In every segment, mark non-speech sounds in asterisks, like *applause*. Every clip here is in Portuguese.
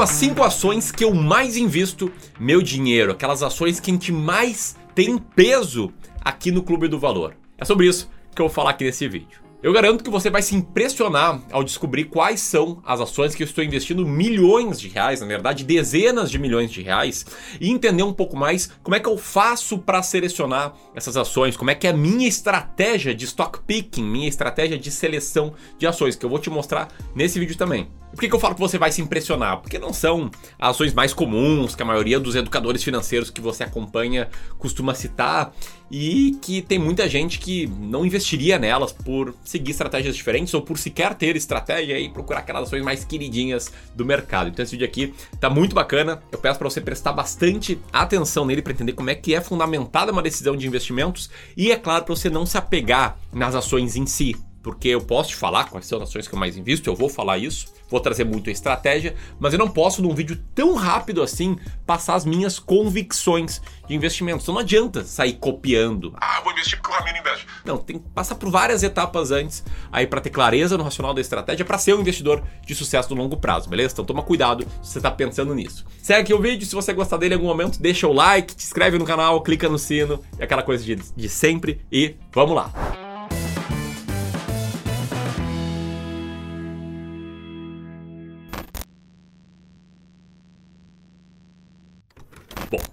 são as cinco ações que eu mais invisto meu dinheiro? Aquelas ações que a gente mais tem peso aqui no Clube do Valor. É sobre isso que eu vou falar aqui nesse vídeo. Eu garanto que você vai se impressionar ao descobrir quais são as ações que eu estou investindo milhões de reais, na verdade dezenas de milhões de reais, e entender um pouco mais como é que eu faço para selecionar essas ações, como é que é a minha estratégia de stock picking, minha estratégia de seleção de ações, que eu vou te mostrar nesse vídeo também. Por que, que eu falo que você vai se impressionar? Porque não são ações mais comuns que a maioria dos educadores financeiros que você acompanha costuma citar e que tem muita gente que não investiria nelas por seguir estratégias diferentes ou por sequer ter estratégia e procurar aquelas ações mais queridinhas do mercado. Então esse vídeo aqui tá muito bacana. Eu peço para você prestar bastante atenção nele para entender como é que é fundamentada uma decisão de investimentos e é claro para você não se apegar nas ações em si, porque eu posso te falar quais são as ações que eu mais invisto, eu vou falar isso, vou trazer muito estratégia, mas eu não posso, num vídeo tão rápido assim, passar as minhas convicções de investimento. Então não adianta sair copiando. Ah, vou investir porque o Ramiro investe. Não, tem que passar por várias etapas antes aí para ter clareza no racional da estratégia para ser um investidor de sucesso no longo prazo, beleza? Então toma cuidado se você está pensando nisso. Segue aqui o vídeo, se você gostar dele em algum momento, deixa o like, te inscreve no canal, clica no sino, e aquela coisa de, de sempre e vamos lá.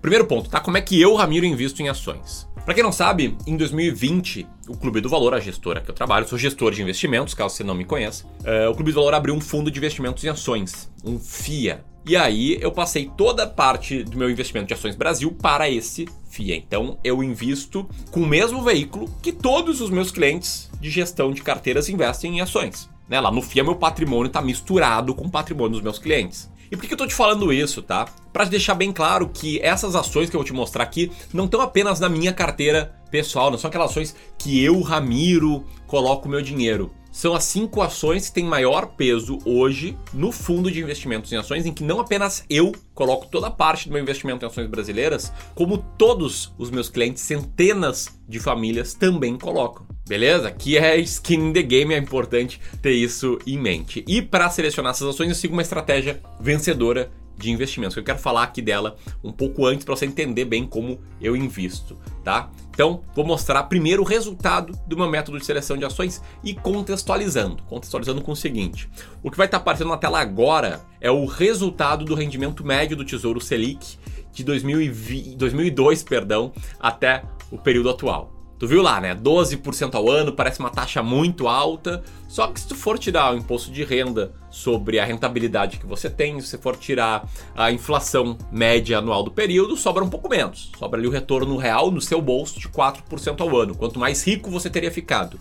Primeiro ponto, tá? Como é que eu, Ramiro, invisto em ações? Para quem não sabe, em 2020, o Clube do Valor, a gestora que eu trabalho, sou gestor de investimentos, caso você não me conheça, uh, o Clube do Valor abriu um fundo de investimentos em ações, um FIA. E aí eu passei toda a parte do meu investimento de ações Brasil para esse FIA. Então eu invisto com o mesmo veículo que todos os meus clientes de gestão de carteiras investem em ações. Né? Lá no FIA meu patrimônio está misturado com o patrimônio dos meus clientes. E por que eu tô te falando isso, tá? Para deixar bem claro que essas ações que eu vou te mostrar aqui não estão apenas na minha carteira pessoal, não são aquelas ações que eu, Ramiro, coloco meu dinheiro. São as cinco ações que têm maior peso hoje no fundo de investimentos em ações, em que não apenas eu coloco toda a parte do meu investimento em ações brasileiras, como todos os meus clientes, centenas de famílias também colocam. Beleza? Que é skin in the game, é importante ter isso em mente. E para selecionar essas ações, eu sigo uma estratégia vencedora de investimentos. Eu quero falar aqui dela um pouco antes para você entender bem como eu invisto, tá? Então, vou mostrar primeiro o resultado do meu método de seleção de ações e contextualizando. Contextualizando com o seguinte: o que vai estar aparecendo na tela agora é o resultado do rendimento médio do Tesouro Selic de 2020, 2002, perdão, até o período atual. Tu viu lá, né? 12% ao ano, parece uma taxa muito alta. Só que se tu for tirar o imposto de renda sobre a rentabilidade que você tem, se você for tirar a inflação média anual do período, sobra um pouco menos. Sobra ali o retorno real no seu bolso de 4% ao ano. Quanto mais rico você teria ficado.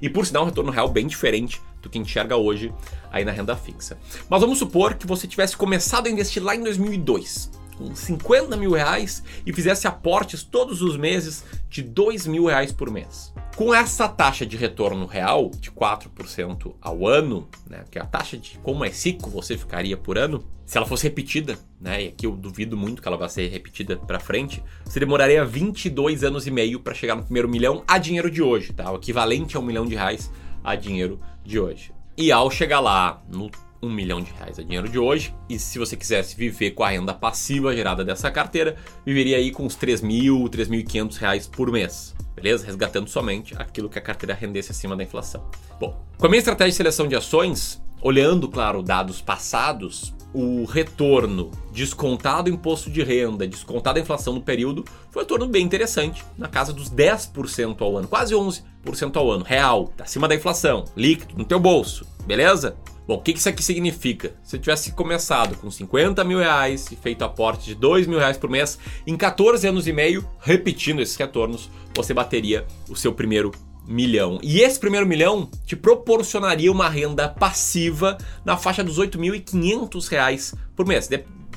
E por sinal, um retorno real bem diferente do que enxerga hoje aí na renda fixa. Mas vamos supor que você tivesse começado a investir lá em 2002 com 50 mil reais e fizesse aportes todos os meses de 2 mil reais por mês. Com essa taxa de retorno real de 4% ao ano, né, que é a taxa de como é rico você ficaria por ano, se ela fosse repetida, né, e aqui eu duvido muito que ela vá ser repetida para frente, você demoraria 22 anos e meio para chegar no primeiro milhão a dinheiro de hoje, tá? O equivalente a um milhão de reais a dinheiro de hoje. E ao chegar lá no um milhão de reais é dinheiro de hoje. E se você quisesse viver com a renda passiva gerada dessa carteira, viveria aí com uns 3 mil, 3.500 reais por mês. Beleza? Resgatando somente aquilo que a carteira rendesse acima da inflação. Bom, com a minha estratégia de seleção de ações, olhando, claro, dados passados, o retorno descontado imposto de renda, descontado a inflação no período, foi um retorno bem interessante, na casa dos 10% ao ano, quase 11% ao ano, real, acima da inflação, líquido, no teu bolso, beleza? Bom, o que isso aqui significa? Se eu tivesse começado com 50 mil reais e feito aporte de 2 mil reais por mês, em 14 anos e meio, repetindo esses retornos, você bateria o seu primeiro milhão. E esse primeiro milhão te proporcionaria uma renda passiva na faixa dos 8.500 reais por mês.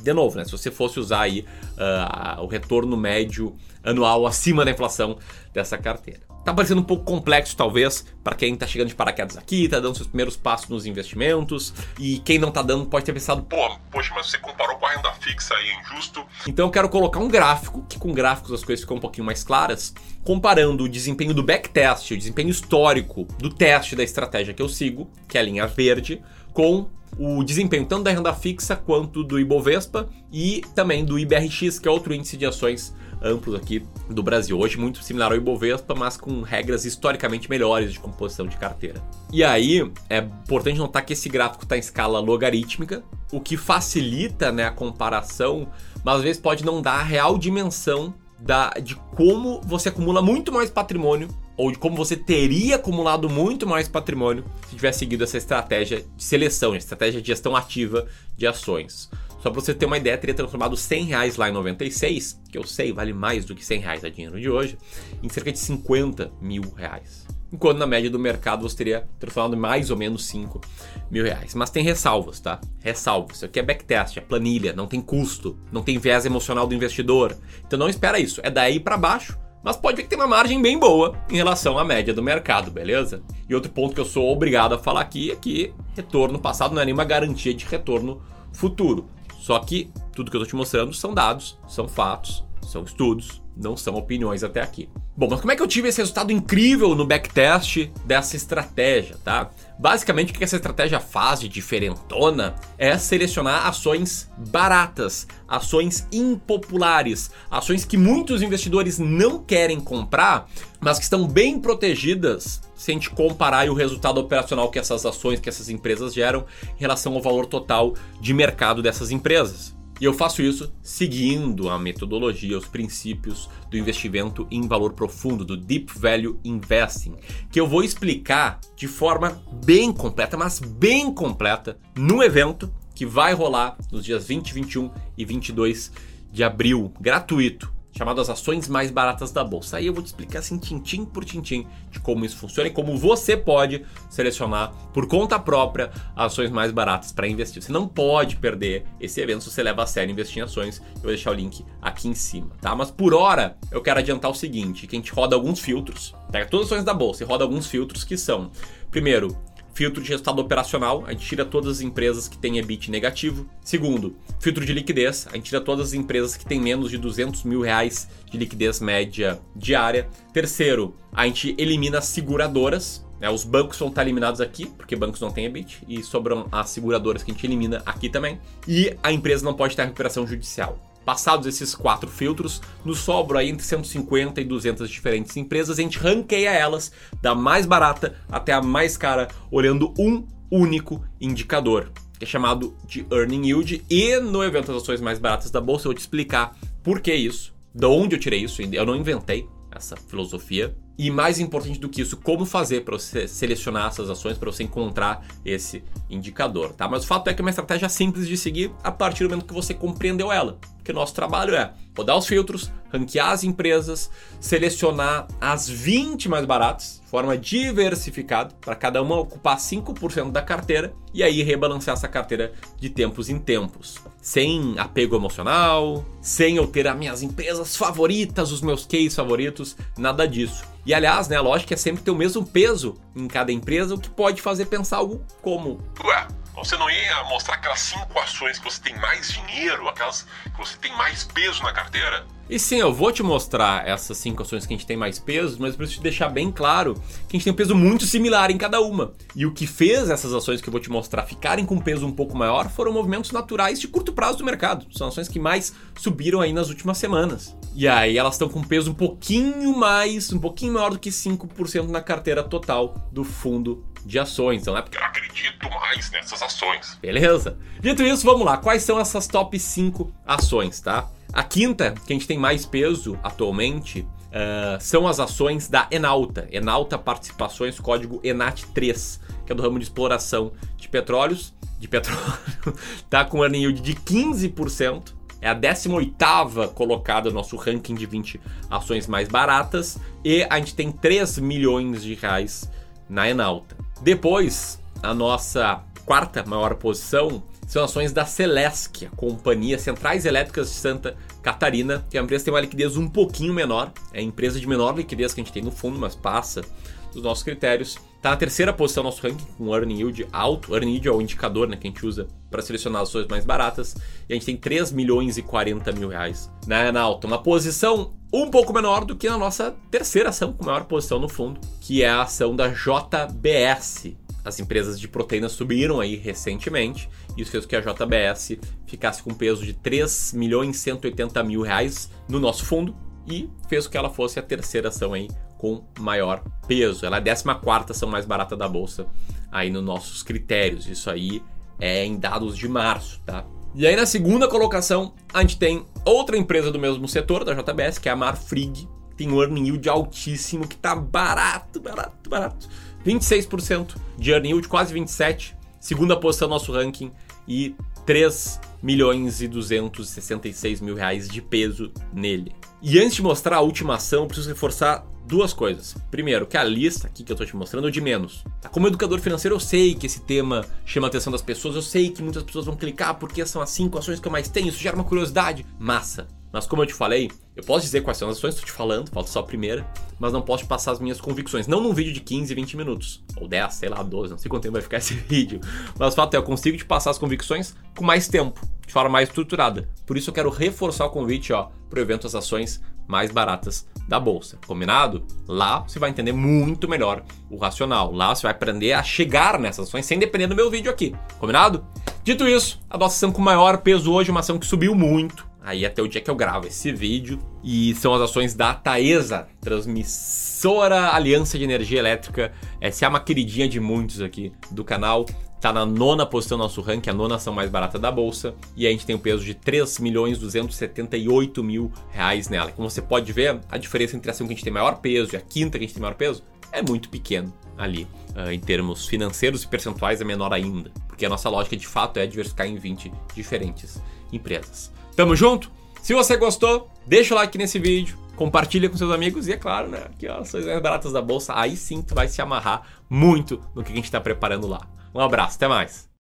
De, novo, né? Se você fosse usar aí uh, o retorno médio anual acima da inflação dessa carteira. Tá parecendo um pouco complexo, talvez, para quem tá chegando de paraquedas aqui, tá dando seus primeiros passos nos investimentos, e quem não tá dando pode ter pensado, pô, poxa, mas você comparou com a renda fixa aí, é injusto. Então eu quero colocar um gráfico, que com gráficos as coisas ficam um pouquinho mais claras, comparando o desempenho do backtest, o desempenho histórico do teste da estratégia que eu sigo, que é a linha verde, com o desempenho tanto da renda fixa quanto do Ibovespa e também do IBRX, que é outro índice de ações amplos aqui do Brasil. Hoje muito similar ao Ibovespa, mas com regras historicamente melhores de composição de carteira. E aí é importante notar que esse gráfico está em escala logarítmica, o que facilita né, a comparação, mas às vezes pode não dar a real dimensão da, de como você acumula muito mais patrimônio ou de como você teria acumulado muito mais patrimônio se tivesse seguido essa estratégia de seleção, estratégia de gestão ativa de ações. Só para você ter uma ideia, teria transformado 100 reais lá em 96, que eu sei vale mais do que 100 reais a dinheiro de hoje, em cerca de 50 mil reais. Enquanto na média do mercado você teria transformado mais ou menos 5 mil reais. Mas tem ressalvas, tá? Ressalvas. Isso aqui é backtest, é planilha, não tem custo, não tem viés emocional do investidor. Então não espera isso. É daí para baixo mas pode ver que tem uma margem bem boa em relação à média do mercado, beleza? E outro ponto que eu sou obrigado a falar aqui é que retorno passado não é nenhuma garantia de retorno futuro. Só que tudo que eu estou te mostrando são dados, são fatos, são estudos, não são opiniões até aqui. Bom, mas como é que eu tive esse resultado incrível no backtest dessa estratégia, tá? Basicamente, o que essa estratégia faz de diferentona é selecionar ações baratas, ações impopulares, ações que muitos investidores não querem comprar, mas que estão bem protegidas se a gente comparar o resultado operacional que essas ações, que essas empresas geram em relação ao valor total de mercado dessas empresas. E eu faço isso seguindo a metodologia, os princípios do investimento em valor profundo, do Deep Value Investing, que eu vou explicar de forma bem completa, mas bem completa, no evento que vai rolar nos dias 20, 21 e 22 de abril, gratuito chamado As Ações Mais Baratas da Bolsa. Aí eu vou te explicar assim, tintim por tintim, de como isso funciona e como você pode selecionar por conta própria ações mais baratas para investir. Você não pode perder esse evento se você leva a sério investir em ações. Eu vou deixar o link aqui em cima, tá? Mas por hora, eu quero adiantar o seguinte, que a gente roda alguns filtros, pega todas as ações da Bolsa e roda alguns filtros que são, primeiro, filtro de resultado operacional, a gente tira todas as empresas que têm EBIT negativo. Segundo, filtro de liquidez, a gente tira todas as empresas que têm menos de 200 mil reais de liquidez média diária. Terceiro, a gente elimina as seguradoras, né? os bancos vão estar eliminados aqui, porque bancos não têm EBIT, e sobram as seguradoras que a gente elimina aqui também. E a empresa não pode ter recuperação judicial. Passados esses quatro filtros, nos sobram aí entre 150 e 200 diferentes empresas. A gente ranqueia elas da mais barata até a mais cara, olhando um único indicador, que é chamado de Earning Yield. E no evento das ações mais baratas da bolsa, eu vou te explicar por que isso, de onde eu tirei isso. Eu não inventei essa filosofia. E mais importante do que isso, como fazer para você selecionar essas ações, para você encontrar esse indicador, tá? Mas o fato é que é uma estratégia simples de seguir a partir do momento que você compreendeu ela. Porque o nosso trabalho é rodar os filtros, ranquear as empresas, selecionar as 20 mais baratas, de forma diversificada, para cada uma ocupar 5% da carteira e aí rebalancear essa carteira de tempos em tempos. Sem apego emocional, sem eu ter as minhas empresas favoritas, os meus cases favoritos, nada disso. E aliás, né, a lógica é sempre ter o mesmo peso em cada empresa, o que pode fazer pensar algo como. Ué, você não ia mostrar aquelas cinco ações que você tem mais dinheiro, aquelas que você tem mais peso na carteira? E sim, eu vou te mostrar essas cinco ações que a gente tem mais peso, mas eu preciso te deixar bem claro que a gente tem um peso muito similar em cada uma. E o que fez essas ações que eu vou te mostrar ficarem com um peso um pouco maior foram movimentos naturais de curto prazo do mercado. São ações que mais subiram aí nas últimas semanas. E aí elas estão com um peso um pouquinho mais, um pouquinho maior do que 5% na carteira total do fundo de ações. Então, né? Eu acredito mais nessas ações. Beleza? Dito isso, vamos lá. Quais são essas top 5 ações, tá? A quinta, que a gente tem mais peso atualmente, uh, são as ações da Enalta. Enalta Participações, código ENAT3, que é do ramo de exploração de petróleos. De petróleo, *laughs* tá com earning yield de 15%. É a 18ª colocada no nosso ranking de 20 ações mais baratas. E a gente tem 3 milhões de reais na Enalta. Depois, a nossa quarta maior posição são ações da Celesc, a companhia Centrais Elétricas de Santa Catarina, que é uma empresa que tem uma liquidez um pouquinho menor, é a empresa de menor liquidez que a gente tem no fundo, mas passa dos nossos critérios. Está na terceira posição no nosso ranking, com earning yield alto. Earning yield é o indicador né, que a gente usa para selecionar as ações mais baratas. E a gente tem 3 milhões e 40 mil reais na, na alta. Uma posição um pouco menor do que na nossa terceira ação, com maior posição no fundo, que é a ação da JBS, as empresas de proteína subiram aí recentemente. Isso fez com que a JBS ficasse com peso de 3 milhões e 180 mil reais no nosso fundo e fez com que ela fosse a terceira ação aí com maior peso. Ela é a 14 ação mais barata da bolsa aí nos nossos critérios. Isso aí é em dados de março, tá? E aí na segunda colocação, a gente tem outra empresa do mesmo setor da JBS, que é a Marfrig, tem um earning yield altíssimo, que tá barato, barato, barato. 26% de earning yield, quase 27%. Segunda posição no nosso ranking e 3 milhões e 266 mil reais de peso nele. E antes de mostrar a última ação, preciso reforçar duas coisas. Primeiro, que a lista aqui que eu estou te mostrando é de menos. Tá? Como educador financeiro, eu sei que esse tema chama a atenção das pessoas, eu sei que muitas pessoas vão clicar porque são as cinco ações que eu mais tenho, isso gera uma curiosidade. Massa. Mas como eu te falei, eu posso dizer quais são as ações, estou te falando, falta só a primeira, mas não posso te passar as minhas convicções. Não num vídeo de 15, 20 minutos, ou 10, sei lá, 12, não sei quanto tempo vai ficar *laughs* esse vídeo. Mas o fato é, eu consigo te passar as convicções com mais tempo, de forma mais estruturada. Por isso eu quero reforçar o convite, ó, para o evento As Ações mais baratas da bolsa. Combinado? Lá você vai entender muito melhor o racional. Lá você vai aprender a chegar nessas ações sem depender do meu vídeo aqui. Combinado? Dito isso, a nossa ação com maior peso hoje, uma ação que subiu muito, aí até o dia que eu gravo esse vídeo. E são as ações da Taesa, transmissora Aliança de Energia Elétrica. Essa é uma queridinha de muitos aqui do canal. Tá na nona posição do nosso ranking, a nona ação mais barata da bolsa. E a gente tem um peso de 3 milhões 278 mil reais nela. Como você pode ver, a diferença entre a ação que a gente tem maior peso e a quinta que a gente tem maior peso é muito pequeno ali. Uh, em termos financeiros e percentuais é menor ainda. Porque a nossa lógica de fato é diversificar em 20 diferentes empresas. Tamo junto? Se você gostou, deixa o like nesse vídeo, compartilha com seus amigos e é claro, né, que as ações mais baratas da bolsa, aí sim tu vai se amarrar muito no que a gente está preparando lá. Um abraço, até mais.